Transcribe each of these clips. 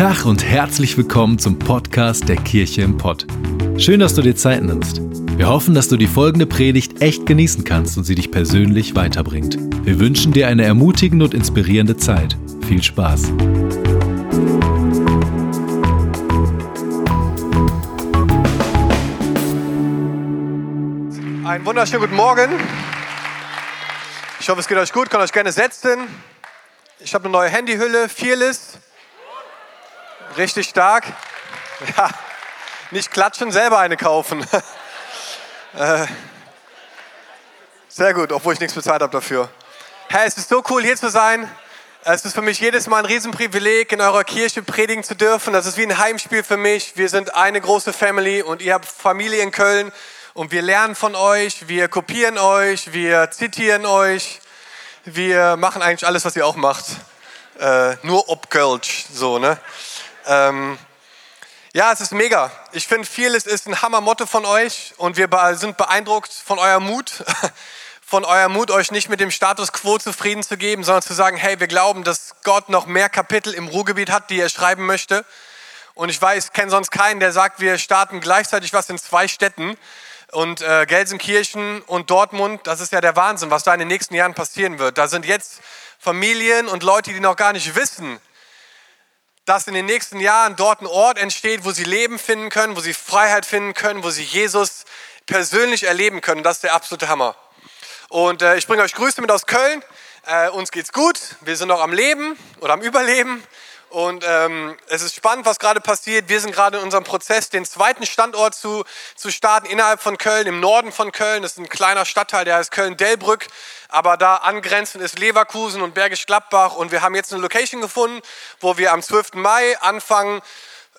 Tag und herzlich willkommen zum Podcast der Kirche im Pott. Schön, dass du dir Zeit nimmst. Wir hoffen, dass du die folgende Predigt echt genießen kannst und sie dich persönlich weiterbringt. Wir wünschen dir eine ermutigende und inspirierende Zeit. Viel Spaß. Einen wunderschönen guten Morgen. Ich hoffe, es geht euch gut. Könnt euch gerne setzen. Ich habe eine neue Handyhülle, Fearless. Richtig stark. Ja, nicht klatschen, selber eine kaufen. Äh, sehr gut, obwohl ich nichts bezahlt habe dafür. Hey, es ist so cool, hier zu sein. Es ist für mich jedes Mal ein Riesenprivileg, in eurer Kirche predigen zu dürfen. Das ist wie ein Heimspiel für mich. Wir sind eine große Family und ihr habt Familie in Köln und wir lernen von euch, wir kopieren euch, wir zitieren euch, wir machen eigentlich alles, was ihr auch macht. Äh, nur ob Kölsch, so, ne? Ähm, ja, es ist mega. Ich finde, vieles ist ein Hammermotto von euch und wir sind beeindruckt von eurem Mut, von eurem Mut, euch nicht mit dem Status quo zufrieden zu geben, sondern zu sagen, hey, wir glauben, dass Gott noch mehr Kapitel im Ruhrgebiet hat, die er schreiben möchte. Und ich weiß, ich kenne sonst keinen, der sagt, wir starten gleichzeitig was in zwei Städten. Und äh, Gelsenkirchen und Dortmund, das ist ja der Wahnsinn, was da in den nächsten Jahren passieren wird. Da sind jetzt Familien und Leute, die noch gar nicht wissen, dass in den nächsten Jahren dort ein Ort entsteht, wo sie Leben finden können, wo sie Freiheit finden können, wo sie Jesus persönlich erleben können. Das ist der absolute Hammer. Und äh, ich bringe euch Grüße mit aus Köln. Äh, uns geht's gut. Wir sind noch am Leben oder am Überleben. Und ähm, es ist spannend, was gerade passiert. Wir sind gerade in unserem Prozess, den zweiten Standort zu, zu starten innerhalb von Köln, im Norden von Köln. Das ist ein kleiner Stadtteil, der heißt Köln-Delbrück. Aber da angrenzend ist Leverkusen und Bergisch Gladbach. Und wir haben jetzt eine Location gefunden, wo wir am 12. Mai anfangen,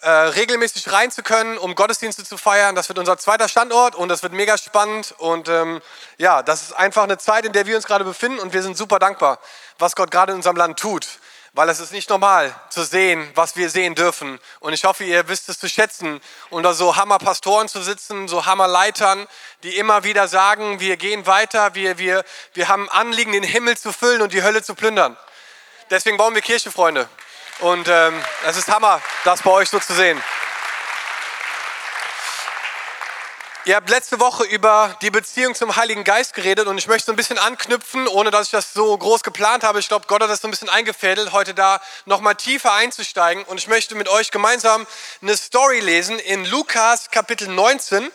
äh, regelmäßig rein zu können, um Gottesdienste zu feiern. Das wird unser zweiter Standort und das wird mega spannend. Und ähm, ja, das ist einfach eine Zeit, in der wir uns gerade befinden. Und wir sind super dankbar, was Gott gerade in unserem Land tut weil es ist nicht normal zu sehen, was wir sehen dürfen. Und ich hoffe, ihr wisst es zu schätzen, unter so Hammer-Pastoren zu sitzen, so Hammer-Leitern, die immer wieder sagen, wir gehen weiter, wir, wir, wir haben Anliegen, den Himmel zu füllen und die Hölle zu plündern. Deswegen bauen wir Kirche, Freunde. Und ähm, es ist Hammer, das bei euch so zu sehen. Ihr habt letzte Woche über die Beziehung zum Heiligen Geist geredet und ich möchte so ein bisschen anknüpfen, ohne dass ich das so groß geplant habe. Ich glaube, Gott hat das so ein bisschen eingefädelt, heute da nochmal tiefer einzusteigen. Und ich möchte mit euch gemeinsam eine Story lesen in Lukas Kapitel 19.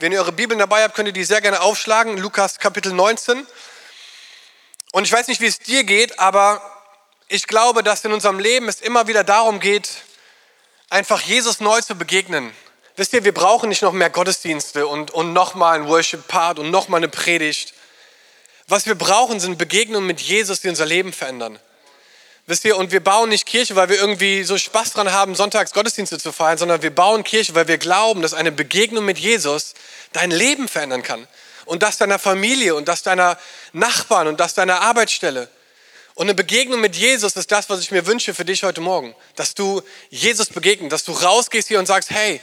Wenn ihr eure Bibeln dabei habt, könnt ihr die sehr gerne aufschlagen. Lukas Kapitel 19. Und ich weiß nicht, wie es dir geht, aber ich glaube, dass in unserem Leben es immer wieder darum geht, einfach Jesus neu zu begegnen Wisst ihr, wir brauchen nicht noch mehr Gottesdienste und, und nochmal ein Worship-Part und nochmal eine Predigt. Was wir brauchen, sind Begegnungen mit Jesus, die unser Leben verändern. Wisst ihr, und wir bauen nicht Kirche, weil wir irgendwie so Spaß dran haben, sonntags Gottesdienste zu feiern, sondern wir bauen Kirche, weil wir glauben, dass eine Begegnung mit Jesus dein Leben verändern kann. Und das deiner Familie und das deiner Nachbarn und das deiner Arbeitsstelle. Und eine Begegnung mit Jesus ist das, was ich mir wünsche für dich heute Morgen. Dass du Jesus begegnest, dass du rausgehst hier und sagst, hey,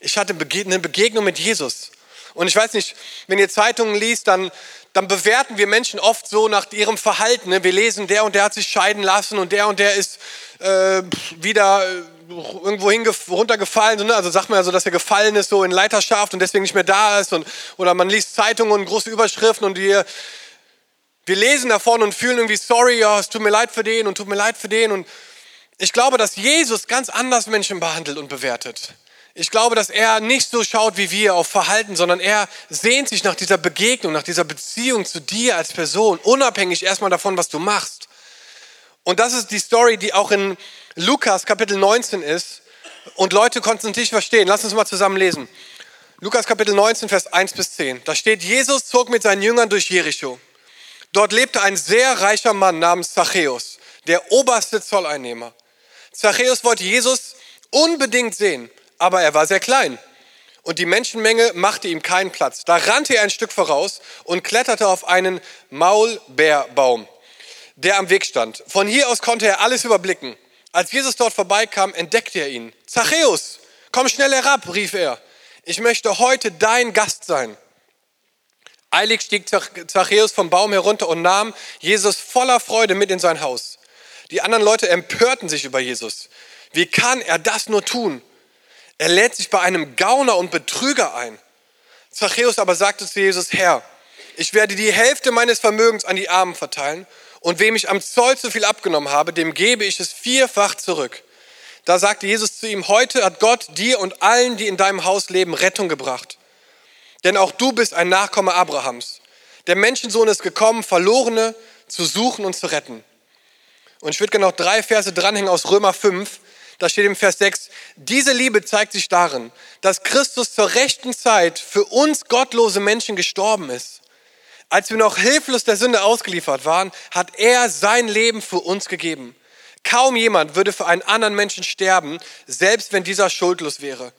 ich hatte eine Begegnung mit Jesus. Und ich weiß nicht, wenn ihr Zeitungen liest, dann, dann bewerten wir Menschen oft so nach ihrem Verhalten. Wir lesen, der und der hat sich scheiden lassen und der und der ist äh, wieder äh, irgendwo runtergefallen. Ne? Also sagt man ja so, dass er gefallen ist, so in Leiterschaft und deswegen nicht mehr da ist. Und, oder man liest Zeitungen und große Überschriften und wir, wir lesen davon und fühlen irgendwie sorry, ja, es tut mir leid für den und tut mir leid für den. Und ich glaube, dass Jesus ganz anders Menschen behandelt und bewertet. Ich glaube, dass er nicht so schaut wie wir auf Verhalten, sondern er sehnt sich nach dieser Begegnung, nach dieser Beziehung zu dir als Person, unabhängig erstmal davon, was du machst. Und das ist die Story, die auch in Lukas Kapitel 19 ist. Und Leute konnten es nicht verstehen. Lass uns mal zusammen lesen. Lukas Kapitel 19, Vers 1 bis 10. Da steht, Jesus zog mit seinen Jüngern durch Jericho. Dort lebte ein sehr reicher Mann namens Zachäus, der oberste Zolleinnehmer. Zachäus wollte Jesus unbedingt sehen aber er war sehr klein. Und die Menschenmenge machte ihm keinen Platz. Da rannte er ein Stück voraus und kletterte auf einen Maulbeerbaum, der am Weg stand. Von hier aus konnte er alles überblicken. Als Jesus dort vorbeikam, entdeckte er ihn. Zachäus, komm schnell herab, rief er. Ich möchte heute dein Gast sein. Eilig stieg Zachäus vom Baum herunter und nahm Jesus voller Freude mit in sein Haus. Die anderen Leute empörten sich über Jesus. Wie kann er das nur tun? Er lädt sich bei einem Gauner und Betrüger ein. Zachäus aber sagte zu Jesus, Herr, ich werde die Hälfte meines Vermögens an die Armen verteilen und wem ich am Zoll zu viel abgenommen habe, dem gebe ich es vierfach zurück. Da sagte Jesus zu ihm, heute hat Gott dir und allen, die in deinem Haus leben, Rettung gebracht. Denn auch du bist ein Nachkomme Abrahams. Der Menschensohn ist gekommen, Verlorene zu suchen und zu retten. Und ich würde gerne noch drei Verse dranhängen aus Römer 5. Da steht im Vers 6, diese Liebe zeigt sich darin, dass Christus zur rechten Zeit für uns gottlose Menschen gestorben ist. Als wir noch hilflos der Sünde ausgeliefert waren, hat er sein Leben für uns gegeben. Kaum jemand würde für einen anderen Menschen sterben, selbst wenn dieser schuldlos wäre.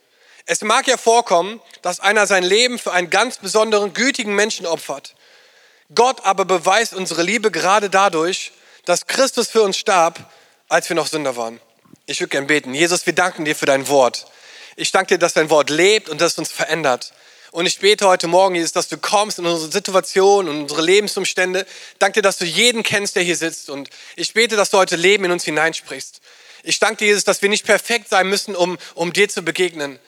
Es mag ja vorkommen, dass einer sein Leben für einen ganz besonderen, gütigen Menschen opfert. Gott aber beweist unsere Liebe gerade dadurch, dass Christus für uns starb, als wir noch Sünder waren. Ich würde gern beten. Jesus, wir danken dir für dein Wort. Ich danke dir, dass dein Wort lebt und dass es uns verändert. Und ich bete heute Morgen, Jesus, dass du kommst in unsere Situation und unsere Lebensumstände. Danke dir, dass du jeden kennst, der hier sitzt. Und ich bete, dass du heute Leben in uns hineinsprichst. Ich danke dir, Jesus, dass wir nicht perfekt sein müssen, um, um dir zu begegnen.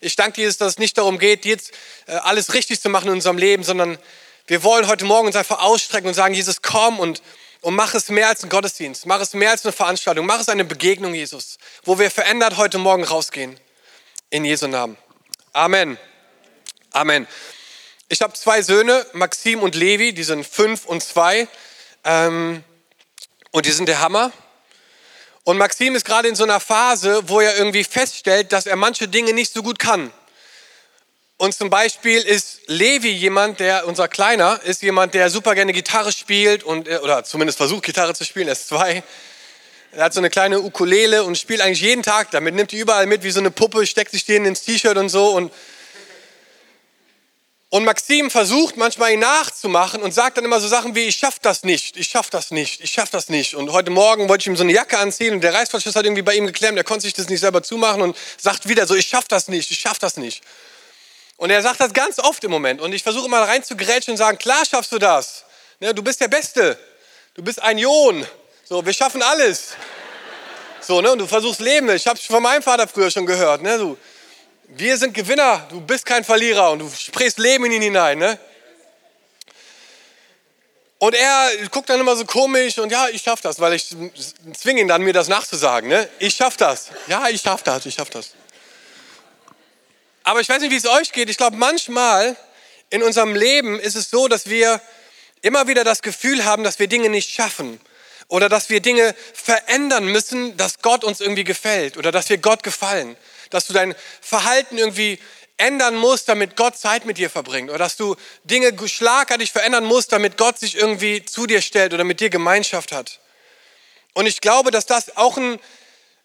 Ich danke dir, Jesus, dass es nicht darum geht, jetzt äh, alles richtig zu machen in unserem Leben, sondern wir wollen heute Morgen uns einfach ausstrecken und sagen, Jesus, komm und, und mach es mehr als ein Gottesdienst. Mach es mehr als eine Veranstaltung. Mach es eine Begegnung, Jesus, wo wir verändert heute Morgen rausgehen. In Jesu Namen. Amen. Amen. Ich habe zwei Söhne, Maxim und Levi, die sind fünf und zwei. Ähm, und die sind der Hammer. Und Maxim ist gerade in so einer Phase, wo er irgendwie feststellt, dass er manche Dinge nicht so gut kann. Und zum Beispiel ist Levi jemand, der, unser Kleiner, ist jemand, der super gerne Gitarre spielt und, oder zumindest versucht Gitarre zu spielen, er ist zwei. Er hat so eine kleine Ukulele und spielt eigentlich jeden Tag damit, nimmt die überall mit wie so eine Puppe, steckt sich denen ins T-Shirt und so und und Maxim versucht manchmal ihn nachzumachen und sagt dann immer so Sachen wie, ich schaff das nicht, ich schaff das nicht, ich schaff das nicht. Und heute Morgen wollte ich ihm so eine Jacke anziehen und der Reißverschluss hat irgendwie bei ihm geklemmt, er konnte sich das nicht selber zumachen und sagt wieder so, ich schaff das nicht, ich schaff das nicht. Und er sagt das ganz oft im Moment und ich versuche immer rein zu grätschen und sagen, klar schaffst du das. Ne, du bist der Beste, du bist ein Ion. So, wir schaffen alles. So, ne, und du versuchst Leben. Ich habe es von meinem Vater früher schon gehört. Ne, du, wir sind Gewinner, du bist kein Verlierer und du sprichst Leben in ihn hinein. Ne? Und er guckt dann immer so komisch und ja, ich schaff das, weil ich zwinge ihn dann, mir das nachzusagen. Ne? Ich schaff das. Ja, ich schaff das, ich schaff das. Aber ich weiß nicht, wie es euch geht. Ich glaube, manchmal in unserem Leben ist es so, dass wir immer wieder das Gefühl haben, dass wir Dinge nicht schaffen oder dass wir Dinge verändern müssen, dass Gott uns irgendwie gefällt oder dass wir Gott gefallen dass du dein Verhalten irgendwie ändern musst, damit Gott Zeit mit dir verbringt. Oder dass du Dinge schlagartig verändern musst, damit Gott sich irgendwie zu dir stellt oder mit dir Gemeinschaft hat. Und ich glaube, dass das auch ein,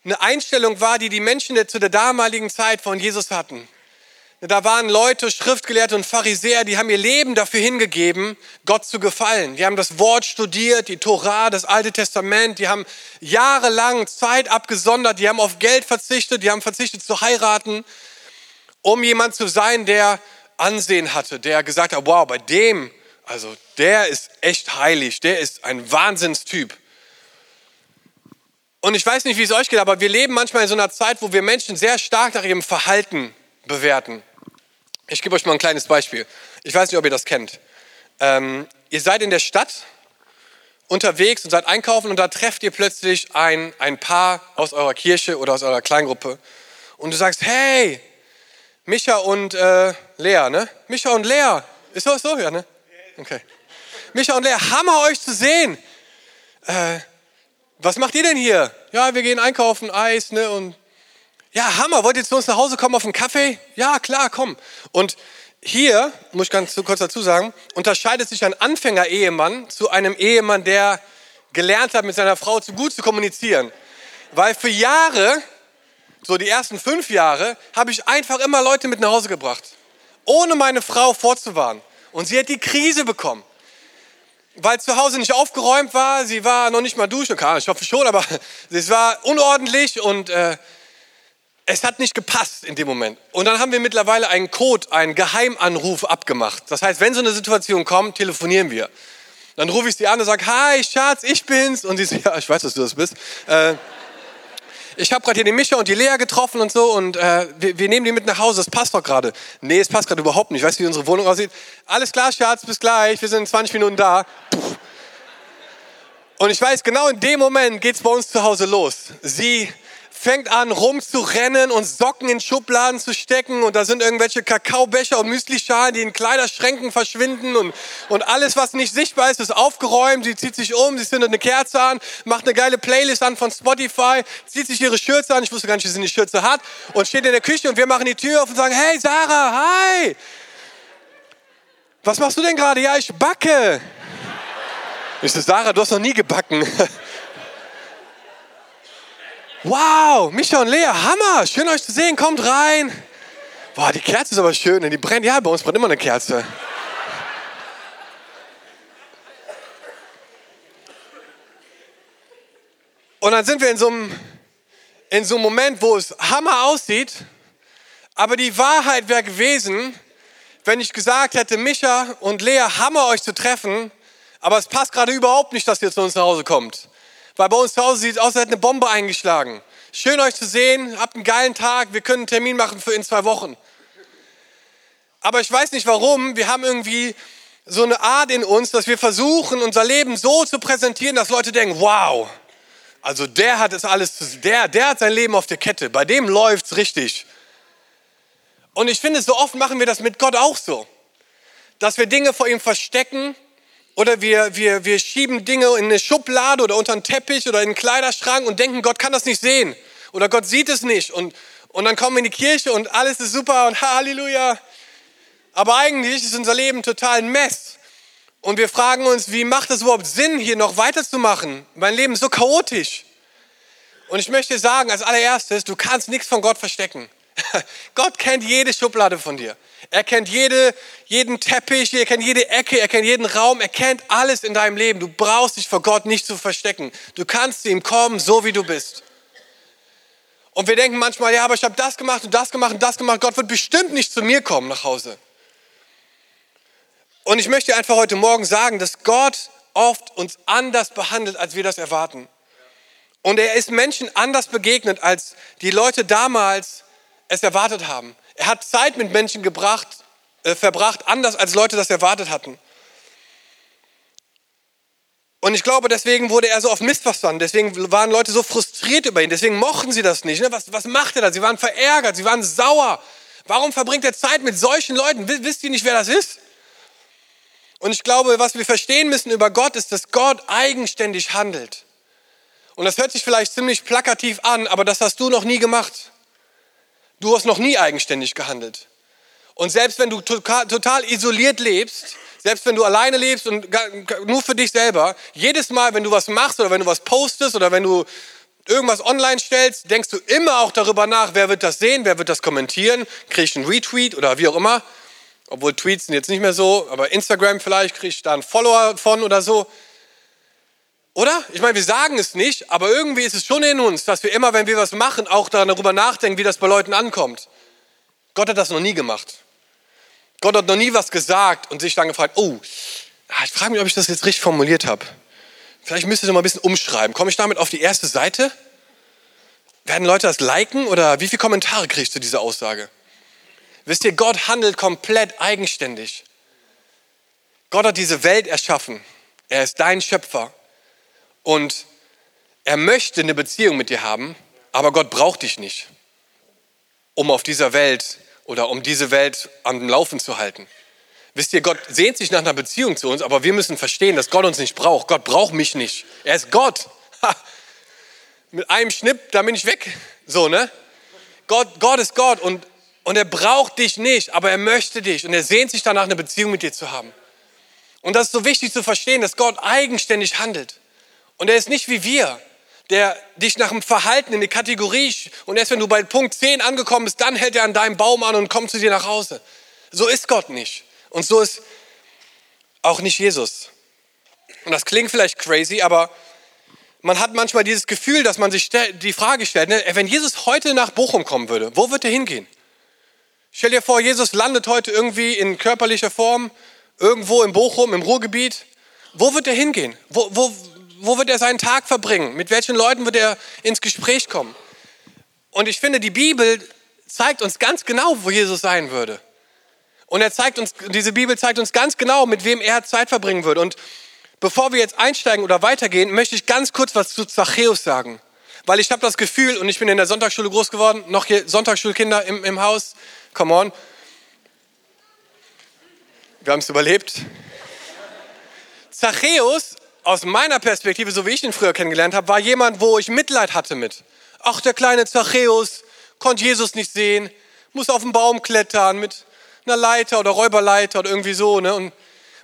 eine Einstellung war, die die Menschen zu der damaligen Zeit von Jesus hatten. Da waren Leute, Schriftgelehrte und Pharisäer, die haben ihr Leben dafür hingegeben, Gott zu gefallen. Die haben das Wort studiert, die Torah, das Alte Testament, die haben jahrelang Zeit abgesondert, die haben auf Geld verzichtet, die haben verzichtet zu heiraten, um jemand zu sein, der Ansehen hatte, der gesagt hat, wow, bei dem, also der ist echt heilig, der ist ein Wahnsinnstyp. Und ich weiß nicht, wie es euch geht, aber wir leben manchmal in so einer Zeit, wo wir Menschen sehr stark nach ihrem Verhalten bewerten. Ich gebe euch mal ein kleines Beispiel. Ich weiß nicht, ob ihr das kennt. Ähm, ihr seid in der Stadt unterwegs und seid einkaufen und da trefft ihr plötzlich ein, ein Paar aus eurer Kirche oder aus eurer Kleingruppe und du sagst, hey, Micha und äh, Lea, ne? Micha und Lea. Ist das so? Ja, ne? Okay. Micha und Lea, Hammer euch zu sehen. Äh, was macht ihr denn hier? Ja, wir gehen einkaufen, Eis, ne? Und ja, Hammer, wollt ihr zu uns nach Hause kommen auf einen Kaffee? Ja, klar, komm. Und hier, muss ich ganz kurz dazu sagen, unterscheidet sich ein Anfänger-Ehemann zu einem Ehemann, der gelernt hat, mit seiner Frau zu gut zu kommunizieren. Weil für Jahre, so die ersten fünf Jahre, habe ich einfach immer Leute mit nach Hause gebracht, ohne meine Frau vorzuwarnen. Und sie hat die Krise bekommen. Weil zu Hause nicht aufgeräumt war, sie war noch nicht mal duschen, ich hoffe schon, aber es war unordentlich und äh, es hat nicht gepasst in dem Moment. Und dann haben wir mittlerweile einen Code, einen Geheimanruf abgemacht. Das heißt, wenn so eine Situation kommt, telefonieren wir. Dann rufe ich sie an und sage, hi Schatz, ich bin's. Und sie sagt, ja, ich weiß, dass du das bist. Äh, ich habe gerade hier den Mischa und die Lea getroffen und so und äh, wir, wir, nehmen die mit nach Hause, das passt doch gerade. Nee, es passt gerade überhaupt nicht. Weißt du, wie unsere Wohnung aussieht? Alles klar, Schatz, bis gleich, wir sind in 20 Minuten da. Und ich weiß, genau in dem Moment geht es bei uns zu Hause los. Sie fängt an rumzurennen und Socken in Schubladen zu stecken und da sind irgendwelche Kakaobecher und Müslischalen, die in Kleiderschränken verschwinden und, und alles, was nicht sichtbar ist, ist aufgeräumt. Sie zieht sich um, sie zündet eine Kerze an, macht eine geile Playlist an von Spotify, zieht sich ihre Schürze an, ich wusste gar nicht, dass sie eine Schürze hat und steht in der Küche und wir machen die Tür auf und sagen, hey Sarah, hi! Was machst du denn gerade? Ja, ich backe. Ich so, Sarah, du hast noch nie gebacken. Wow, Micha und Lea, Hammer, schön euch zu sehen, kommt rein. Boah, die Kerze ist aber schön, die brennt, ja, bei uns brennt immer eine Kerze. Und dann sind wir in so einem, in so einem Moment, wo es Hammer aussieht, aber die Wahrheit wäre gewesen, wenn ich gesagt hätte, Micha und Lea, Hammer euch zu treffen, aber es passt gerade überhaupt nicht, dass ihr zu uns nach Hause kommt. Weil bei uns zu Hause sieht es aus, als hätte eine Bombe eingeschlagen. Schön euch zu sehen, habt einen geilen Tag, wir können einen Termin machen für in zwei Wochen. Aber ich weiß nicht warum, wir haben irgendwie so eine Art in uns, dass wir versuchen, unser Leben so zu präsentieren, dass Leute denken, wow, also der hat es alles, der, der hat sein Leben auf der Kette, bei dem läuft es richtig. Und ich finde, so oft machen wir das mit Gott auch so, dass wir Dinge vor ihm verstecken oder wir, wir, wir schieben Dinge in eine Schublade oder unter einen Teppich oder in einen Kleiderschrank und denken, Gott kann das nicht sehen. Oder Gott sieht es nicht. Und, und dann kommen wir in die Kirche und alles ist super und Halleluja. Aber eigentlich ist unser Leben total ein Mess. Und wir fragen uns, wie macht es überhaupt Sinn, hier noch weiterzumachen? Mein Leben ist so chaotisch. Und ich möchte sagen, als allererstes, du kannst nichts von Gott verstecken. Gott kennt jede Schublade von dir. Er kennt jede, jeden Teppich, er kennt jede Ecke, er kennt jeden Raum, er kennt alles in deinem Leben. Du brauchst dich vor Gott nicht zu verstecken. Du kannst zu ihm kommen, so wie du bist. Und wir denken manchmal, ja, aber ich habe das gemacht und das gemacht und das gemacht. Gott wird bestimmt nicht zu mir kommen nach Hause. Und ich möchte einfach heute Morgen sagen, dass Gott oft uns anders behandelt, als wir das erwarten. Und er ist Menschen anders begegnet, als die Leute damals es erwartet haben. Er hat Zeit mit Menschen gebracht, äh, verbracht, anders als Leute das erwartet hatten. Und ich glaube, deswegen wurde er so oft missverstanden. Deswegen waren Leute so frustriert über ihn. Deswegen mochten sie das nicht. Ne? Was, was macht er da? Sie waren verärgert, sie waren sauer. Warum verbringt er Zeit mit solchen Leuten? Wisst ihr nicht, wer das ist? Und ich glaube, was wir verstehen müssen über Gott, ist, dass Gott eigenständig handelt. Und das hört sich vielleicht ziemlich plakativ an, aber das hast du noch nie gemacht. Du hast noch nie eigenständig gehandelt. Und selbst wenn du total isoliert lebst, selbst wenn du alleine lebst und nur für dich selber, jedes Mal, wenn du was machst oder wenn du was postest oder wenn du irgendwas online stellst, denkst du immer auch darüber nach, wer wird das sehen, wer wird das kommentieren, kriege ich einen Retweet oder wie auch immer. Obwohl Tweets sind jetzt nicht mehr so, aber Instagram vielleicht kriege ich da einen Follower von oder so. Oder? Ich meine, wir sagen es nicht, aber irgendwie ist es schon in uns, dass wir immer, wenn wir was machen, auch darüber nachdenken, wie das bei Leuten ankommt. Gott hat das noch nie gemacht. Gott hat noch nie was gesagt und sich dann gefragt, oh, ah, ich frage mich, ob ich das jetzt richtig formuliert habe. Vielleicht müsste ich mal ein bisschen umschreiben. Komme ich damit auf die erste Seite? Werden Leute das liken oder wie viele Kommentare kriegst du zu dieser Aussage? Wisst ihr, Gott handelt komplett eigenständig. Gott hat diese Welt erschaffen. Er ist dein Schöpfer. Und er möchte eine Beziehung mit dir haben, aber Gott braucht dich nicht, um auf dieser Welt oder um diese Welt am Laufen zu halten. Wisst ihr, Gott sehnt sich nach einer Beziehung zu uns, aber wir müssen verstehen, dass Gott uns nicht braucht. Gott braucht mich nicht. Er ist Gott. Ha. Mit einem Schnipp, da bin ich weg. So, ne? Gott, Gott ist Gott und, und er braucht dich nicht, aber er möchte dich und er sehnt sich danach, eine Beziehung mit dir zu haben. Und das ist so wichtig zu verstehen, dass Gott eigenständig handelt. Und er ist nicht wie wir, der dich nach dem Verhalten in die Kategorie und erst wenn du bei Punkt 10 angekommen bist, dann hält er an deinem Baum an und kommt zu dir nach Hause. So ist Gott nicht. Und so ist auch nicht Jesus. Und das klingt vielleicht crazy, aber man hat manchmal dieses Gefühl, dass man sich die Frage stellt, ne, wenn Jesus heute nach Bochum kommen würde, wo wird er hingehen? Stell dir vor, Jesus landet heute irgendwie in körperlicher Form irgendwo in Bochum, im Ruhrgebiet. Wo wird er hingehen? Wo, wo, wo wird er seinen Tag verbringen? Mit welchen Leuten wird er ins Gespräch kommen? Und ich finde, die Bibel zeigt uns ganz genau, wo Jesus sein würde. Und er zeigt uns, diese Bibel zeigt uns ganz genau, mit wem er Zeit verbringen würde. Und bevor wir jetzt einsteigen oder weitergehen, möchte ich ganz kurz was zu Zachäus sagen. Weil ich habe das Gefühl, und ich bin in der Sonntagsschule groß geworden, noch hier Sonntagsschulkinder im, im Haus, come on. Wir haben es überlebt. Zachäus, aus meiner Perspektive, so wie ich ihn früher kennengelernt habe, war jemand, wo ich Mitleid hatte mit. Ach, der kleine Zachäus konnte Jesus nicht sehen, muss auf den Baum klettern mit einer Leiter oder Räuberleiter oder irgendwie so. Ne? Und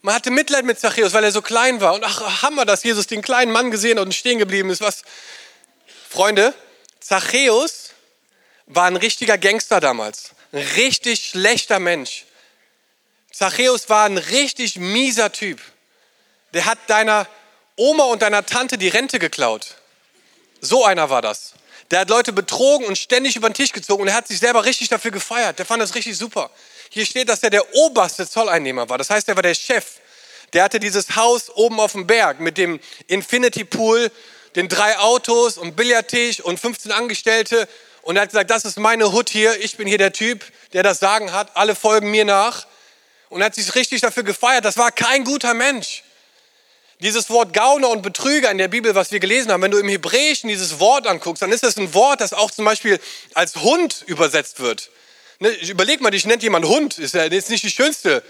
man hatte Mitleid mit Zachäus, weil er so klein war. Und ach, Hammer, dass Jesus den kleinen Mann gesehen und stehen geblieben ist. Was, Freunde, Zachäus war ein richtiger Gangster damals. Ein richtig schlechter Mensch. Zachäus war ein richtig mieser Typ. Der hat deiner Oma und deiner Tante die Rente geklaut. So einer war das. Der hat Leute betrogen und ständig über den Tisch gezogen und er hat sich selber richtig dafür gefeiert. Der fand das richtig super. Hier steht, dass er der oberste Zolleinnehmer war. Das heißt, er war der Chef. Der hatte dieses Haus oben auf dem Berg mit dem Infinity Pool den drei Autos und Billardtisch und 15 Angestellte. Und er hat gesagt, das ist meine Hut hier, ich bin hier der Typ, der das Sagen hat, alle folgen mir nach. Und er hat sich richtig dafür gefeiert, das war kein guter Mensch. Dieses Wort Gauner und Betrüger in der Bibel, was wir gelesen haben, wenn du im Hebräischen dieses Wort anguckst, dann ist das ein Wort, das auch zum Beispiel als Hund übersetzt wird. Ne, überleg mal, dich nennt jemand Hund, ist ja jetzt nicht die schönste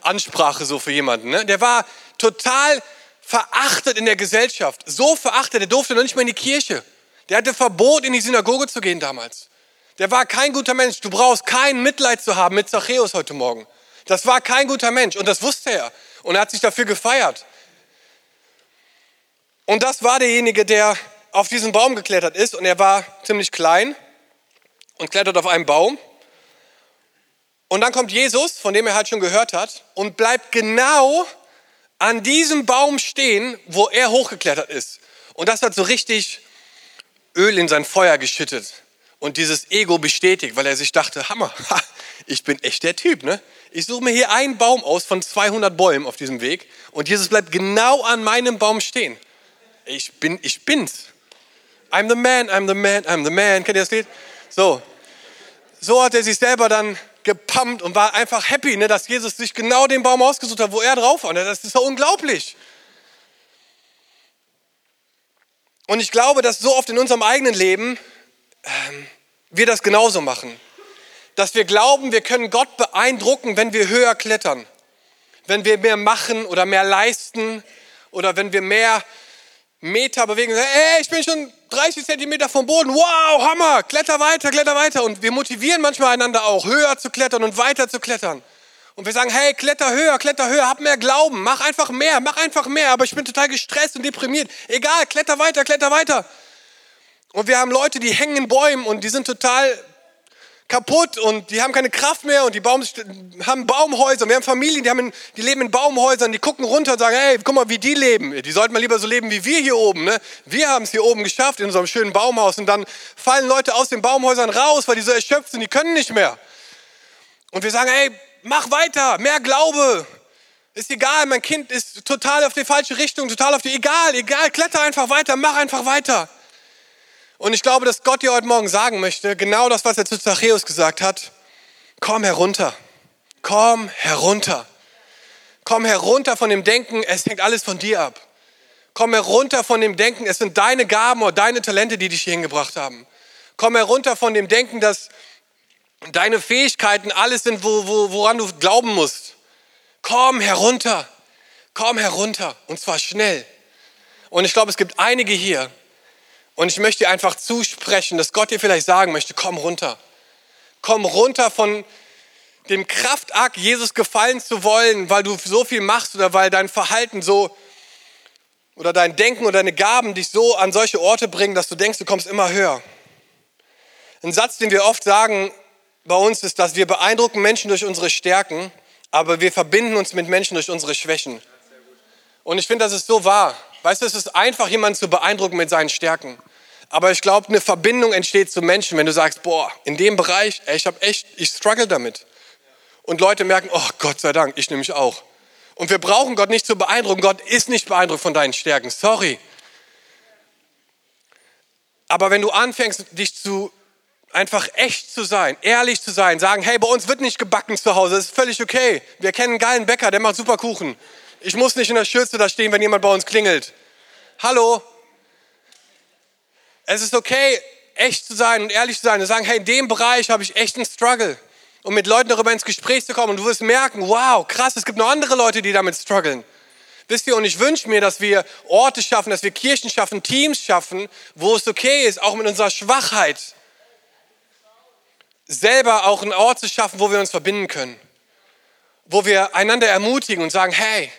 Ansprache so für jemanden. Ne? Der war total verachtet in der Gesellschaft. So verachtet, der durfte noch nicht mal in die Kirche. Der hatte Verbot, in die Synagoge zu gehen damals. Der war kein guter Mensch. Du brauchst kein Mitleid zu haben mit Zachäus heute Morgen. Das war kein guter Mensch und das wusste er. Und er hat sich dafür gefeiert. Und das war derjenige, der auf diesen Baum geklettert ist und er war ziemlich klein und klettert auf einen Baum. Und dann kommt Jesus, von dem er halt schon gehört hat, und bleibt genau an diesem Baum stehen, wo er hochgeklettert ist. Und das hat so richtig Öl in sein Feuer geschüttet und dieses Ego bestätigt, weil er sich dachte, Hammer, ich bin echt der Typ. Ne? Ich suche mir hier einen Baum aus von 200 Bäumen auf diesem Weg und Jesus bleibt genau an meinem Baum stehen. Ich bin, ich bin's. I'm the man, I'm the man, I'm the man. Kennt ihr das Lied? So. So hat er sich selber dann gepumpt und war einfach happy, ne, dass Jesus sich genau den Baum ausgesucht hat, wo er drauf war. Ne? Das ist so unglaublich. Und ich glaube, dass so oft in unserem eigenen Leben ähm, wir das genauso machen. Dass wir glauben, wir können Gott beeindrucken, wenn wir höher klettern. Wenn wir mehr machen oder mehr leisten oder wenn wir mehr Meter bewegen. Ey, ich bin schon 30 Zentimeter vom Boden. Wow, Hammer, kletter weiter, kletter weiter. Und wir motivieren manchmal einander auch, höher zu klettern und weiter zu klettern. Und wir sagen, hey, kletter höher, kletter höher, hab mehr Glauben, mach einfach mehr, mach einfach mehr. Aber ich bin total gestresst und deprimiert. Egal, kletter weiter, kletter weiter. Und wir haben Leute, die hängen in Bäumen und die sind total kaputt und die haben keine Kraft mehr und die Baum, haben Baumhäuser. Wir haben Familien, die, haben in, die leben in Baumhäusern, die gucken runter und sagen, hey, guck mal, wie die leben. Die sollten mal lieber so leben wie wir hier oben. Ne? Wir haben es hier oben geschafft in unserem schönen Baumhaus und dann fallen Leute aus den Baumhäusern raus, weil die so erschöpft sind, die können nicht mehr. Und wir sagen, hey, mach weiter, mehr Glaube. Ist egal, mein Kind ist total auf die falsche Richtung, total auf die, egal, egal, kletter einfach weiter, mach einfach weiter. Und ich glaube, dass Gott dir heute Morgen sagen möchte, genau das, was er zu Zachäus gesagt hat, komm herunter, komm herunter. Komm herunter von dem Denken, es hängt alles von dir ab. Komm herunter von dem Denken, es sind deine Gaben oder deine Talente, die dich hier hingebracht haben. Komm herunter von dem Denken, dass deine Fähigkeiten alles sind, wo, wo, woran du glauben musst. Komm herunter, komm herunter und zwar schnell. Und ich glaube, es gibt einige hier, und ich möchte dir einfach zusprechen, dass Gott dir vielleicht sagen möchte, komm runter. Komm runter von dem Kraftakt, Jesus gefallen zu wollen, weil du so viel machst oder weil dein Verhalten so oder dein Denken oder deine Gaben dich so an solche Orte bringen, dass du denkst, du kommst immer höher. Ein Satz, den wir oft sagen bei uns ist, dass wir beeindrucken Menschen durch unsere Stärken, aber wir verbinden uns mit Menschen durch unsere Schwächen. Und ich finde, das ist so wahr. Weißt du, es ist einfach, jemanden zu beeindrucken mit seinen Stärken. Aber ich glaube, eine Verbindung entsteht zu Menschen, wenn du sagst, boah, in dem Bereich, ey, ich habe echt, ich struggle damit. Und Leute merken, oh Gott sei Dank, ich nämlich auch. Und wir brauchen Gott nicht zu beeindrucken. Gott ist nicht beeindruckt von deinen Stärken. Sorry. Aber wenn du anfängst, dich zu einfach echt zu sein, ehrlich zu sein, sagen, hey, bei uns wird nicht gebacken zu Hause, das ist völlig okay. Wir kennen einen geilen Bäcker, der macht super Kuchen. Ich muss nicht in der Schürze da stehen, wenn jemand bei uns klingelt. Hallo? Es ist okay, echt zu sein und ehrlich zu sein und sagen, hey, in dem Bereich habe ich echt einen Struggle. Und mit Leuten darüber ins Gespräch zu kommen und du wirst merken, wow, krass, es gibt noch andere Leute, die damit strugglen. Wisst ihr, und ich wünsche mir, dass wir Orte schaffen, dass wir Kirchen schaffen, Teams schaffen, wo es okay ist, auch mit unserer Schwachheit, selber auch einen Ort zu schaffen, wo wir uns verbinden können. Wo wir einander ermutigen und sagen, hey,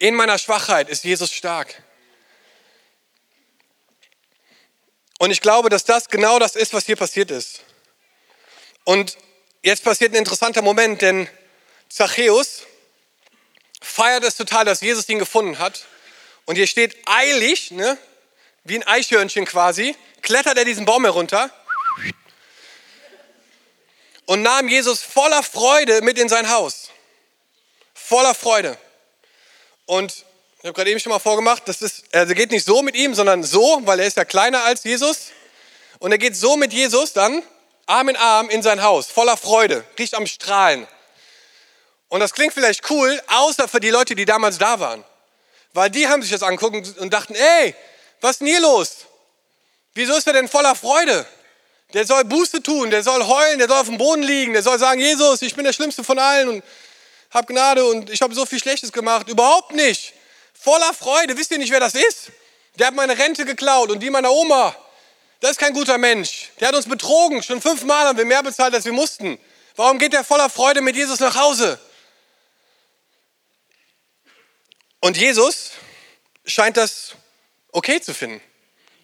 in meiner Schwachheit ist Jesus stark. Und ich glaube, dass das genau das ist, was hier passiert ist. Und jetzt passiert ein interessanter Moment, denn Zachäus feiert es total, dass Jesus ihn gefunden hat. Und hier steht eilig, ne, wie ein Eichhörnchen quasi, klettert er diesen Baum herunter und nahm Jesus voller Freude mit in sein Haus. Voller Freude. Und ich habe gerade eben schon mal vorgemacht, das ist, er geht nicht so mit ihm, sondern so, weil er ist ja kleiner als Jesus. Und er geht so mit Jesus dann, Arm in Arm, in sein Haus, voller Freude, riecht am Strahlen. Und das klingt vielleicht cool, außer für die Leute, die damals da waren. Weil die haben sich das angucken und dachten, ey, was ist denn hier los? Wieso ist er denn voller Freude? Der soll Buße tun, der soll heulen, der soll auf dem Boden liegen, der soll sagen, Jesus, ich bin der Schlimmste von allen und hab Gnade und ich habe so viel Schlechtes gemacht. Überhaupt nicht. Voller Freude. Wisst ihr nicht, wer das ist? Der hat meine Rente geklaut und die meiner Oma. Das ist kein guter Mensch. Der hat uns betrogen. Schon fünfmal haben wir mehr bezahlt, als wir mussten. Warum geht der voller Freude mit Jesus nach Hause? Und Jesus scheint das okay zu finden.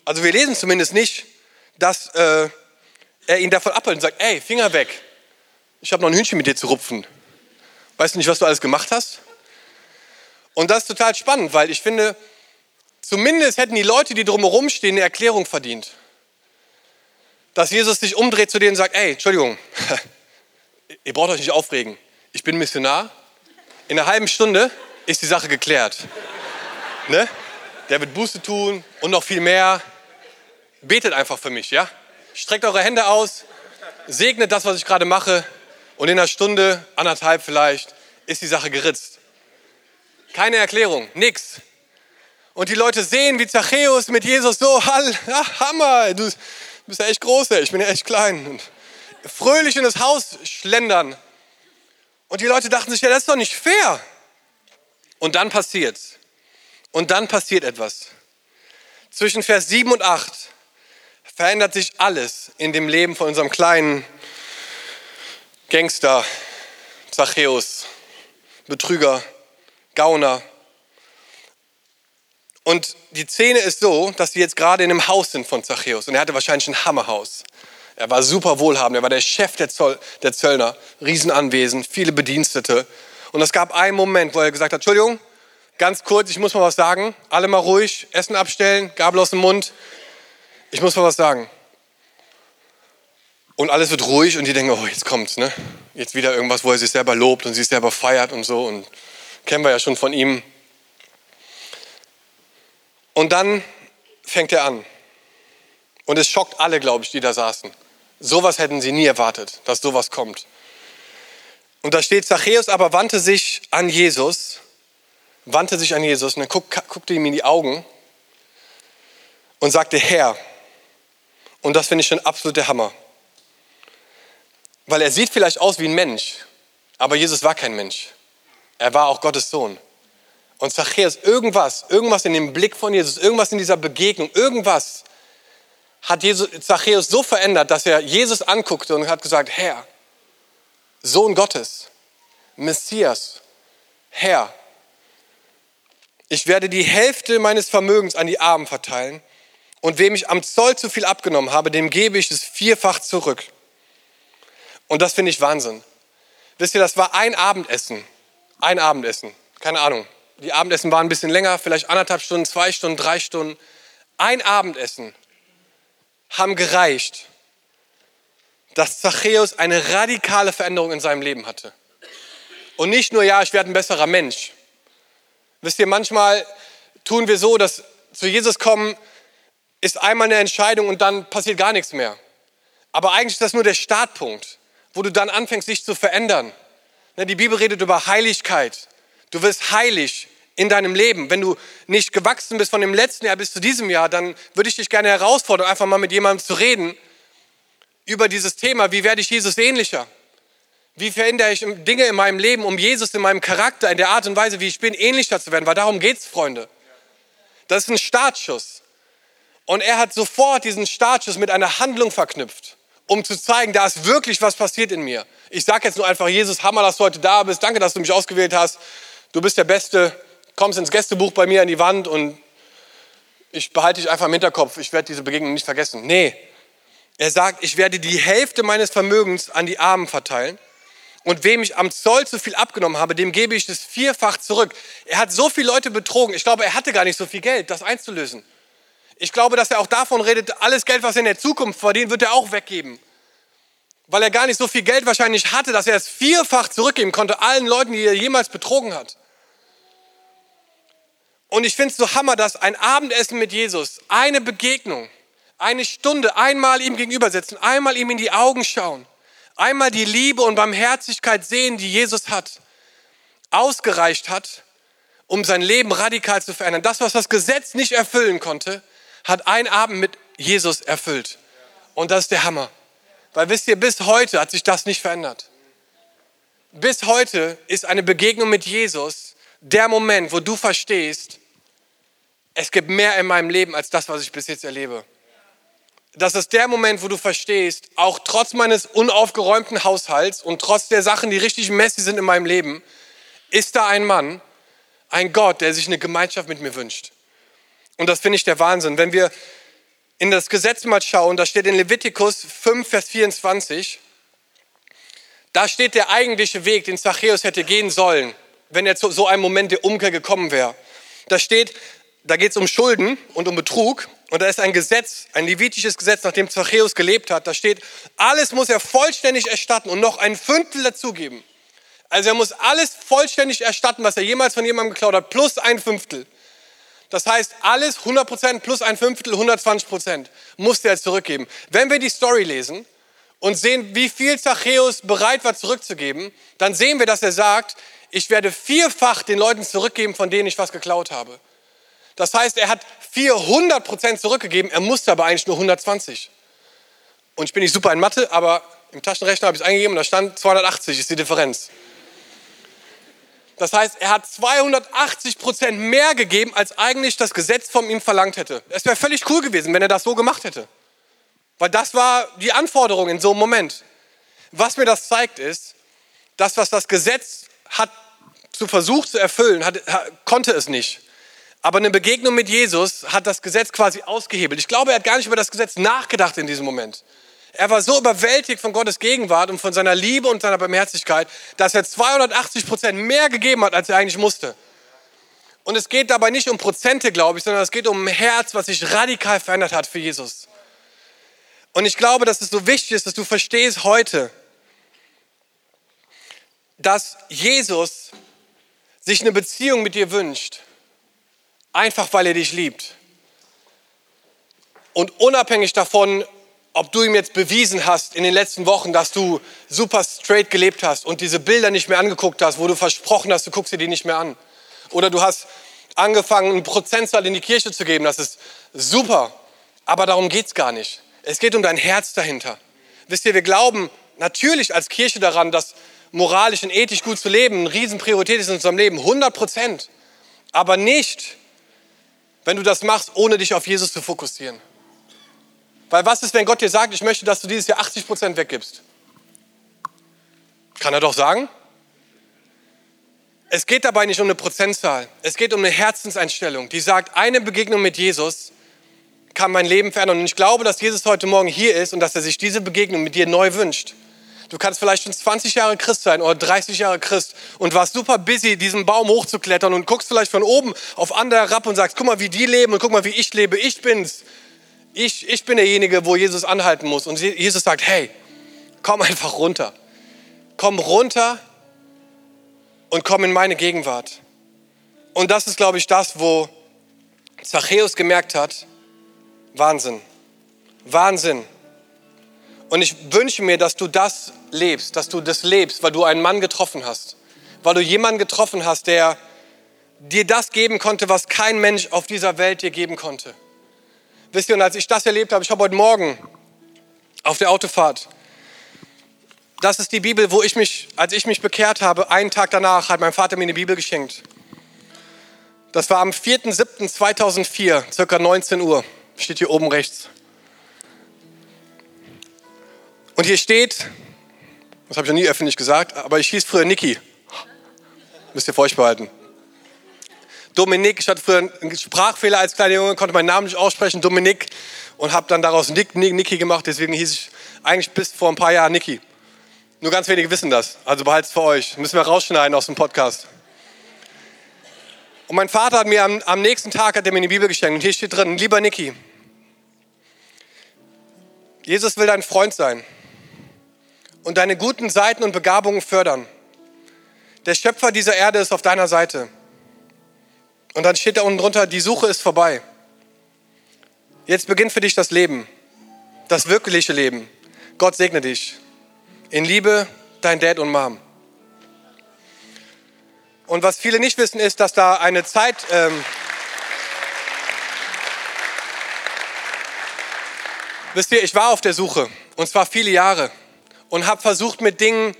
Also wir lesen zumindest nicht, dass äh, er ihn davon abhält und sagt, ey, Finger weg, ich habe noch ein Hühnchen mit dir zu rupfen. Weißt du nicht, was du alles gemacht hast? Und das ist total spannend, weil ich finde, zumindest hätten die Leute, die drumherum stehen, eine Erklärung verdient. Dass Jesus sich umdreht zu denen und sagt, ey, Entschuldigung, ihr braucht euch nicht aufregen. Ich bin Missionar. In einer halben Stunde ist die Sache geklärt. Ne? Der wird Buße tun und noch viel mehr. Betet einfach für mich, ja? Streckt eure Hände aus, segnet das, was ich gerade mache und in einer Stunde, anderthalb vielleicht, ist die Sache geritzt. Keine Erklärung, nix. Und die Leute sehen, wie Zachäus mit Jesus so, ja, Hammer, du bist ja echt groß, ich bin ja echt klein. Und fröhlich in das Haus schlendern. Und die Leute dachten sich, ja, das ist doch nicht fair. Und dann passiert Und dann passiert etwas. Zwischen Vers 7 und 8 verändert sich alles in dem Leben von unserem kleinen Gangster, Zachäus, Betrüger, Gauner. Und die Szene ist so, dass sie jetzt gerade in einem Haus sind von Zachäus. Und er hatte wahrscheinlich ein Hammerhaus. Er war super wohlhabend, er war der Chef der, Zoll, der Zöllner, Riesenanwesen, viele Bedienstete. Und es gab einen Moment, wo er gesagt hat, Entschuldigung, ganz kurz, ich muss mal was sagen. Alle mal ruhig, Essen abstellen, Gabel aus dem Mund. Ich muss mal was sagen. Und alles wird ruhig und die denken, oh, jetzt kommt's, ne? Jetzt wieder irgendwas, wo er sich selber lobt und sich selber feiert und so. Und kennen wir ja schon von ihm. Und dann fängt er an. Und es schockt alle, glaube ich, die da saßen. Sowas hätten sie nie erwartet, dass sowas kommt. Und da steht, Zachäus aber wandte sich an Jesus, wandte sich an Jesus und dann guckte ihm in die Augen und sagte, Herr, und das finde ich schon absolut der Hammer. Weil er sieht vielleicht aus wie ein Mensch, aber Jesus war kein Mensch. Er war auch Gottes Sohn. Und Zachäus, irgendwas, irgendwas in dem Blick von Jesus, irgendwas in dieser Begegnung, irgendwas hat Jesus, Zachäus so verändert, dass er Jesus anguckte und hat gesagt, Herr, Sohn Gottes, Messias, Herr, ich werde die Hälfte meines Vermögens an die Armen verteilen und wem ich am Zoll zu viel abgenommen habe, dem gebe ich es vierfach zurück. Und das finde ich Wahnsinn. Wisst ihr, das war ein Abendessen. Ein Abendessen. Keine Ahnung. Die Abendessen waren ein bisschen länger, vielleicht anderthalb Stunden, zwei Stunden, drei Stunden. Ein Abendessen haben gereicht, dass Zachäus eine radikale Veränderung in seinem Leben hatte. Und nicht nur, ja, ich werde ein besserer Mensch. Wisst ihr, manchmal tun wir so, dass zu Jesus kommen ist einmal eine Entscheidung und dann passiert gar nichts mehr. Aber eigentlich ist das nur der Startpunkt, wo du dann anfängst, dich zu verändern. Ne, die Bibel redet über Heiligkeit. Du wirst heilig in deinem Leben. Wenn du nicht gewachsen bist von dem letzten Jahr bis zu diesem Jahr, dann würde ich dich gerne herausfordern, einfach mal mit jemandem zu reden über dieses Thema, wie werde ich Jesus ähnlicher? Wie verändere ich Dinge in meinem Leben, um Jesus in meinem Charakter, in der Art und Weise, wie ich bin, ähnlicher zu werden? Weil darum geht es, Freunde. Das ist ein Startschuss. Und er hat sofort diesen Startschuss mit einer Handlung verknüpft, um zu zeigen, da ist wirklich was passiert in mir. Ich sage jetzt nur einfach, Jesus, Hammer, dass du heute da bist. Danke, dass du mich ausgewählt hast. Du bist der Beste. Kommst ins Gästebuch bei mir an die Wand und ich behalte dich einfach im Hinterkopf. Ich werde diese Begegnung nicht vergessen. Nee, er sagt, ich werde die Hälfte meines Vermögens an die Armen verteilen. Und wem ich am Zoll zu viel abgenommen habe, dem gebe ich das vierfach zurück. Er hat so viele Leute betrogen. Ich glaube, er hatte gar nicht so viel Geld, das einzulösen. Ich glaube, dass er auch davon redet, alles Geld, was er in der Zukunft verdient, wird er auch weggeben. Weil er gar nicht so viel Geld wahrscheinlich hatte, dass er es vierfach zurückgeben konnte allen Leuten, die er jemals betrogen hat. Und ich finde es so hammer, dass ein Abendessen mit Jesus, eine Begegnung, eine Stunde einmal ihm gegenüber sitzen, einmal ihm in die Augen schauen, einmal die Liebe und Barmherzigkeit sehen, die Jesus hat, ausgereicht hat, um sein Leben radikal zu verändern. Das, was das Gesetz nicht erfüllen konnte, hat ein Abend mit Jesus erfüllt. Und das ist der Hammer. Weil wisst ihr, bis heute hat sich das nicht verändert. Bis heute ist eine Begegnung mit Jesus der Moment, wo du verstehst, es gibt mehr in meinem Leben als das, was ich bis jetzt erlebe das ist der Moment, wo du verstehst, auch trotz meines unaufgeräumten Haushalts und trotz der Sachen, die richtig messy sind in meinem Leben, ist da ein Mann, ein Gott, der sich eine Gemeinschaft mit mir wünscht. Und das finde ich der Wahnsinn. Wenn wir in das Gesetz mal schauen, da steht in Levitikus 5, Vers 24, da steht der eigentliche Weg, den Zachäus hätte gehen sollen, wenn er zu so einem Moment der Umkehr gekommen wäre. Da steht, da geht es um Schulden und um Betrug. Und da ist ein Gesetz, ein levitisches Gesetz, nach dem Zachäus gelebt hat. Da steht, alles muss er vollständig erstatten und noch ein Fünftel dazugeben. Also er muss alles vollständig erstatten, was er jemals von jemandem geklaut hat, plus ein Fünftel. Das heißt, alles 100% plus ein Fünftel, 120% musste er zurückgeben. Wenn wir die Story lesen und sehen, wie viel Zachäus bereit war zurückzugeben, dann sehen wir, dass er sagt, ich werde vierfach den Leuten zurückgeben, von denen ich was geklaut habe. Das heißt, er hat 400 Prozent zurückgegeben, er musste aber eigentlich nur 120. Und ich bin nicht super in Mathe, aber im Taschenrechner habe ich es eingegeben und da stand 280 ist die Differenz. Das heißt, er hat 280 Prozent mehr gegeben, als eigentlich das Gesetz von ihm verlangt hätte. Es wäre völlig cool gewesen, wenn er das so gemacht hätte. Weil das war die Anforderung in so einem Moment. Was mir das zeigt, ist, das, was das Gesetz hat zu versucht zu erfüllen, hat, konnte es nicht. Aber eine Begegnung mit Jesus hat das Gesetz quasi ausgehebelt. Ich glaube, er hat gar nicht über das Gesetz nachgedacht in diesem Moment. Er war so überwältigt von Gottes Gegenwart und von seiner Liebe und seiner Barmherzigkeit, dass er 280 Prozent mehr gegeben hat, als er eigentlich musste. Und es geht dabei nicht um Prozente, glaube ich, sondern es geht um ein Herz, was sich radikal verändert hat für Jesus. Und ich glaube, dass es so wichtig ist, dass du verstehst heute, dass Jesus sich eine Beziehung mit dir wünscht einfach weil er dich liebt. Und unabhängig davon, ob du ihm jetzt bewiesen hast in den letzten Wochen, dass du super straight gelebt hast und diese Bilder nicht mehr angeguckt hast, wo du versprochen hast, du guckst dir die nicht mehr an. Oder du hast angefangen, einen Prozentzahl in die Kirche zu geben, das ist super. Aber darum geht es gar nicht. Es geht um dein Herz dahinter. Wisst ihr, wir glauben natürlich als Kirche daran, dass moralisch und ethisch gut zu leben eine Riesenpriorität ist in unserem Leben, 100 Prozent. Aber nicht, wenn du das machst, ohne dich auf Jesus zu fokussieren. Weil was ist, wenn Gott dir sagt, ich möchte, dass du dieses Jahr 80 Prozent weggibst? Kann er doch sagen. Es geht dabei nicht um eine Prozentzahl. Es geht um eine Herzenseinstellung, die sagt, eine Begegnung mit Jesus kann mein Leben verändern. Und ich glaube, dass Jesus heute Morgen hier ist und dass er sich diese Begegnung mit dir neu wünscht. Du kannst vielleicht schon 20 Jahre Christ sein oder 30 Jahre Christ und warst super busy, diesen Baum hochzuklettern und guckst vielleicht von oben auf andere herab und sagst, guck mal, wie die leben und guck mal, wie ich lebe. Ich bin's. Ich, ich bin derjenige, wo Jesus anhalten muss. Und Jesus sagt, hey, komm einfach runter. Komm runter und komm in meine Gegenwart. Und das ist, glaube ich, das, wo Zachäus gemerkt hat, Wahnsinn. Wahnsinn. Und ich wünsche mir, dass du das lebst, dass du das lebst, weil du einen Mann getroffen hast. Weil du jemanden getroffen hast, der dir das geben konnte, was kein Mensch auf dieser Welt dir geben konnte. Wisst ihr, und als ich das erlebt habe, ich habe heute Morgen auf der Autofahrt, das ist die Bibel, wo ich mich, als ich mich bekehrt habe, einen Tag danach hat mein Vater mir eine Bibel geschenkt. Das war am 4.7.2004, circa 19 Uhr, steht hier oben rechts. Und hier steht, das habe ich noch nie öffentlich gesagt, aber ich hieß früher Niki. Müsst ihr für euch behalten. Dominik, ich hatte früher einen Sprachfehler als kleiner Junge, konnte meinen Namen nicht aussprechen, Dominik, und habe dann daraus Nick, Nick, Niki gemacht, deswegen hieß ich eigentlich bis vor ein paar Jahren Niki. Nur ganz wenige wissen das, also behaltet es für euch. Müssen wir rausschneiden aus dem Podcast. Und mein Vater hat mir am, am nächsten Tag hat er mir eine Bibel geschenkt und hier steht drin, lieber Niki, Jesus will dein Freund sein und deine guten Seiten und Begabungen fördern. Der Schöpfer dieser Erde ist auf deiner Seite. Und dann steht da unten drunter, die Suche ist vorbei. Jetzt beginnt für dich das Leben, das wirkliche Leben. Gott segne dich. In Liebe, dein Dad und Mom. Und was viele nicht wissen, ist, dass da eine Zeit... Ähm, wisst ihr, ich war auf der Suche und zwar viele Jahre und habe versucht mit Dingen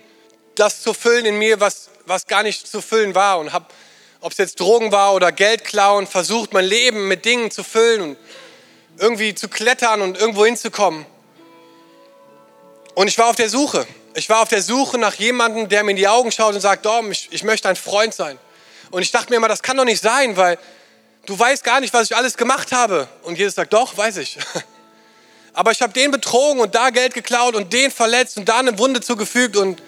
das zu füllen in mir, was, was gar nicht zu füllen war und habe ob es jetzt Drogen war oder Geld klauen, versucht mein Leben mit Dingen zu füllen und irgendwie zu klettern und irgendwo hinzukommen. Und ich war auf der Suche. Ich war auf der Suche nach jemandem, der mir in die Augen schaut und sagt, Dom, ich, ich möchte ein Freund sein. Und ich dachte mir immer, das kann doch nicht sein, weil du weißt gar nicht, was ich alles gemacht habe. Und Jesus sagt, doch, weiß ich. Aber ich habe den betrogen und da Geld geklaut und den verletzt und da eine Wunde zugefügt. Und,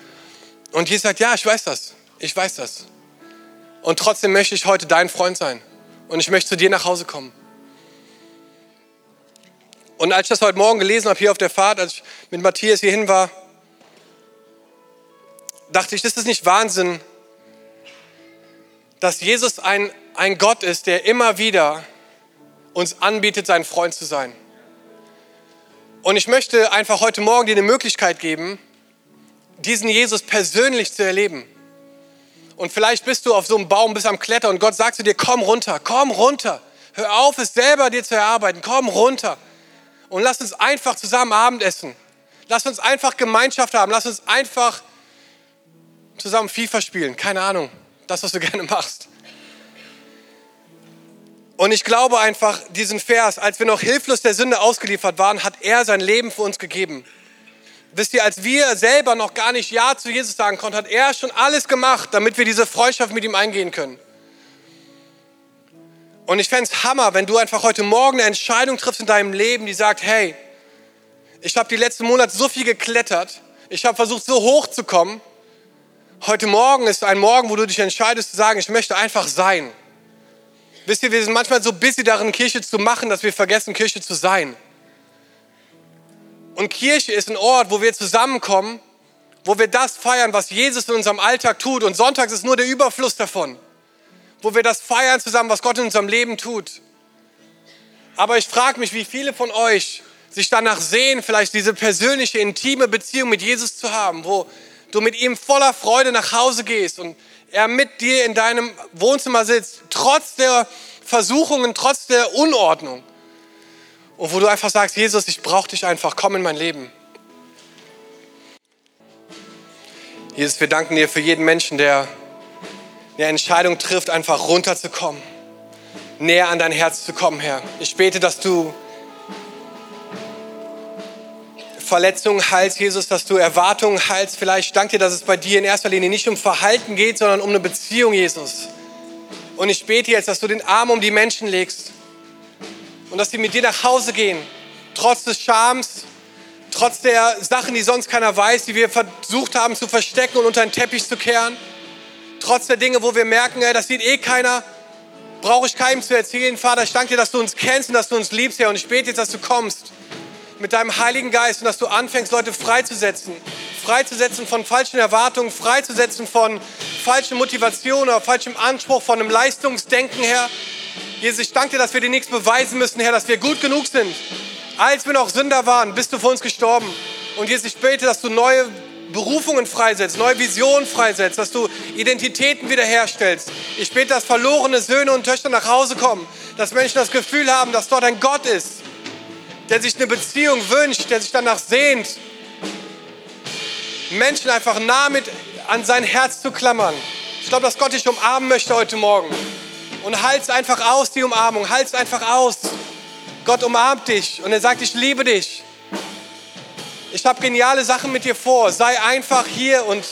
und Jesus sagt, ja, ich weiß das. Ich weiß das. Und trotzdem möchte ich heute dein Freund sein. Und ich möchte zu dir nach Hause kommen. Und als ich das heute Morgen gelesen habe, hier auf der Fahrt, als ich mit Matthias hierhin war, dachte ich, das ist nicht Wahnsinn, dass Jesus ein, ein Gott ist, der immer wieder uns anbietet, sein Freund zu sein. Und ich möchte einfach heute Morgen dir eine Möglichkeit geben, diesen Jesus persönlich zu erleben. Und vielleicht bist du auf so einem Baum, bist am Klettern und Gott sagt zu dir, komm runter, komm runter. Hör auf, es selber dir zu erarbeiten. Komm runter. Und lass uns einfach zusammen Abendessen. Lass uns einfach Gemeinschaft haben. Lass uns einfach zusammen FIFA spielen. Keine Ahnung. Das, was du gerne machst. Und ich glaube einfach, diesen Vers, als wir noch hilflos der Sünde ausgeliefert waren, hat er sein Leben für uns gegeben. Wisst ihr, als wir selber noch gar nicht Ja zu Jesus sagen konnten, hat er schon alles gemacht, damit wir diese Freundschaft mit ihm eingehen können. Und ich fände es Hammer, wenn du einfach heute Morgen eine Entscheidung triffst in deinem Leben, die sagt, hey, ich habe die letzten Monate so viel geklettert, ich habe versucht, so hoch zu kommen. Heute Morgen ist ein Morgen, wo du dich entscheidest zu sagen, ich möchte einfach sein. Wisst ihr, wir sind manchmal so busy darin, Kirche zu machen, dass wir vergessen, Kirche zu sein. Und Kirche ist ein Ort, wo wir zusammenkommen, wo wir das feiern, was Jesus in unserem Alltag tut. Und Sonntags ist nur der Überfluss davon, wo wir das feiern zusammen, was Gott in unserem Leben tut. Aber ich frage mich, wie viele von euch sich danach sehen, vielleicht diese persönliche, intime Beziehung mit Jesus zu haben, wo du mit ihm voller Freude nach Hause gehst und er mit dir in deinem Wohnzimmer sitzt, trotz der Versuchungen, trotz der Unordnung. Und wo du einfach sagst, Jesus, ich brauche dich einfach, komm in mein Leben. Jesus, wir danken dir für jeden Menschen, der eine Entscheidung trifft, einfach runterzukommen, näher an dein Herz zu kommen, Herr. Ich bete, dass du Verletzungen heilst, Jesus, dass du Erwartungen heilst. Vielleicht danke dir, dass es bei dir in erster Linie nicht um Verhalten geht, sondern um eine Beziehung, Jesus. Und ich bete jetzt, dass du den Arm um die Menschen legst und dass sie mit dir nach Hause gehen, trotz des Schams, trotz der Sachen, die sonst keiner weiß, die wir versucht haben zu verstecken und unter den Teppich zu kehren, trotz der Dinge, wo wir merken, ey, das sieht eh keiner, brauche ich keinem zu erzählen. Vater, ich danke dir, dass du uns kennst und dass du uns liebst, Herr, und ich bete jetzt, dass du kommst mit deinem Heiligen Geist und dass du anfängst, Leute freizusetzen. Freizusetzen von falschen Erwartungen, freizusetzen von falschen Motivationen oder falschem Anspruch, von einem Leistungsdenken, Herr. Jesus, ich danke dir, dass wir dir nichts beweisen müssen, Herr, dass wir gut genug sind. Als wir noch Sünder waren, bist du für uns gestorben. Und Jesus, ich bete, dass du neue Berufungen freisetzt, neue Visionen freisetzt, dass du Identitäten wiederherstellst. Ich bete, dass verlorene Söhne und Töchter nach Hause kommen, dass Menschen das Gefühl haben, dass dort ein Gott ist, der sich eine Beziehung wünscht, der sich danach sehnt, Menschen einfach nah mit an sein Herz zu klammern. Ich glaube, dass Gott dich umarmen möchte heute Morgen. Und halt's einfach aus, die Umarmung. Halt's einfach aus. Gott umarmt dich und er sagt, ich liebe dich. Ich habe geniale Sachen mit dir vor. Sei einfach hier und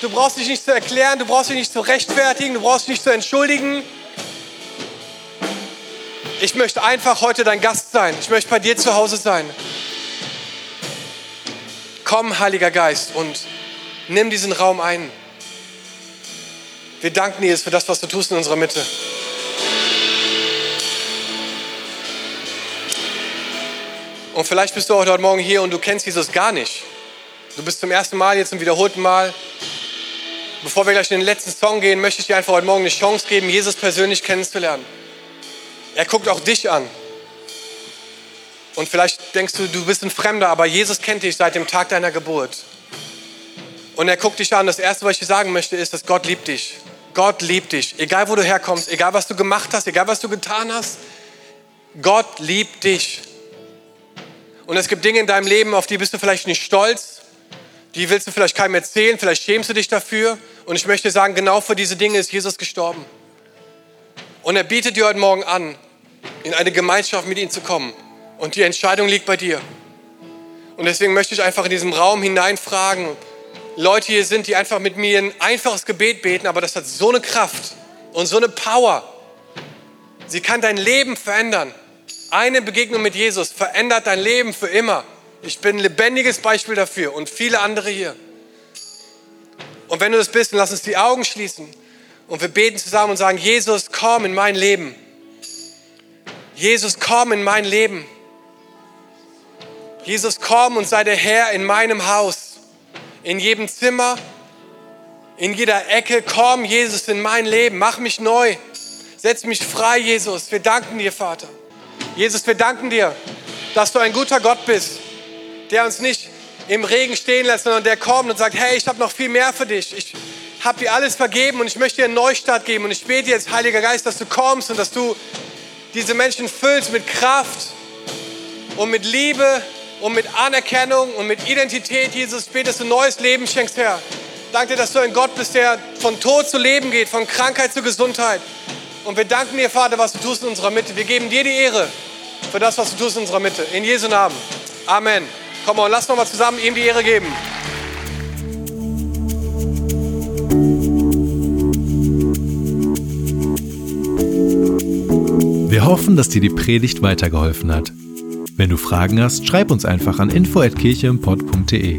du brauchst dich nicht zu erklären, du brauchst dich nicht zu rechtfertigen, du brauchst dich nicht zu entschuldigen. Ich möchte einfach heute dein Gast sein. Ich möchte bei dir zu Hause sein. Komm, Heiliger Geist, und nimm diesen Raum ein. Wir danken dir für das, was du tust in unserer Mitte. Und vielleicht bist du auch heute Morgen hier und du kennst Jesus gar nicht. Du bist zum ersten Mal, jetzt zum wiederholten Mal. Bevor wir gleich in den letzten Song gehen, möchte ich dir einfach heute Morgen eine Chance geben, Jesus persönlich kennenzulernen. Er guckt auch dich an. Und vielleicht denkst du, du bist ein Fremder, aber Jesus kennt dich seit dem Tag deiner Geburt. Und er guckt dich an. Das Erste, was ich dir sagen möchte, ist, dass Gott liebt dich. Gott liebt dich. Egal, wo du herkommst, egal, was du gemacht hast, egal, was du getan hast. Gott liebt dich. Und es gibt Dinge in deinem Leben, auf die bist du vielleicht nicht stolz. Die willst du vielleicht keinem erzählen. Vielleicht schämst du dich dafür. Und ich möchte sagen, genau für diese Dinge ist Jesus gestorben. Und er bietet dir heute Morgen an, in eine Gemeinschaft mit ihm zu kommen. Und die Entscheidung liegt bei dir. Und deswegen möchte ich einfach in diesem Raum hineinfragen, Leute hier sind, die einfach mit mir ein einfaches Gebet beten, aber das hat so eine Kraft und so eine Power. Sie kann dein Leben verändern. Eine Begegnung mit Jesus verändert dein Leben für immer. Ich bin ein lebendiges Beispiel dafür und viele andere hier. Und wenn du das bist, dann lass uns die Augen schließen und wir beten zusammen und sagen, Jesus, komm in mein Leben. Jesus, komm in mein Leben. Jesus, komm und sei der Herr in meinem Haus, in jedem Zimmer, in jeder Ecke. Komm, Jesus, in mein Leben. Mach mich neu. Setz mich frei, Jesus. Wir danken dir, Vater. Jesus, wir danken dir, dass du ein guter Gott bist, der uns nicht im Regen stehen lässt, sondern der kommt und sagt, hey, ich habe noch viel mehr für dich. Ich habe dir alles vergeben und ich möchte dir einen Neustart geben. Und ich bete jetzt, Heiliger Geist, dass du kommst und dass du diese Menschen füllst mit Kraft und mit Liebe und mit Anerkennung und mit Identität, Jesus, bete, dass du neues Leben schenkst, Herr. Danke dir, dass du ein Gott bist, der von Tod zu Leben geht, von Krankheit zu Gesundheit. Und wir danken dir, Vater, was du tust in unserer Mitte. Wir geben dir die Ehre für das, was du tust in unserer Mitte. In Jesu Namen. Amen. Komm mal, lass noch mal zusammen ihm die Ehre geben. Wir hoffen, dass dir die Predigt weitergeholfen hat. Wenn du Fragen hast, schreib uns einfach an info@kircheimpod.de.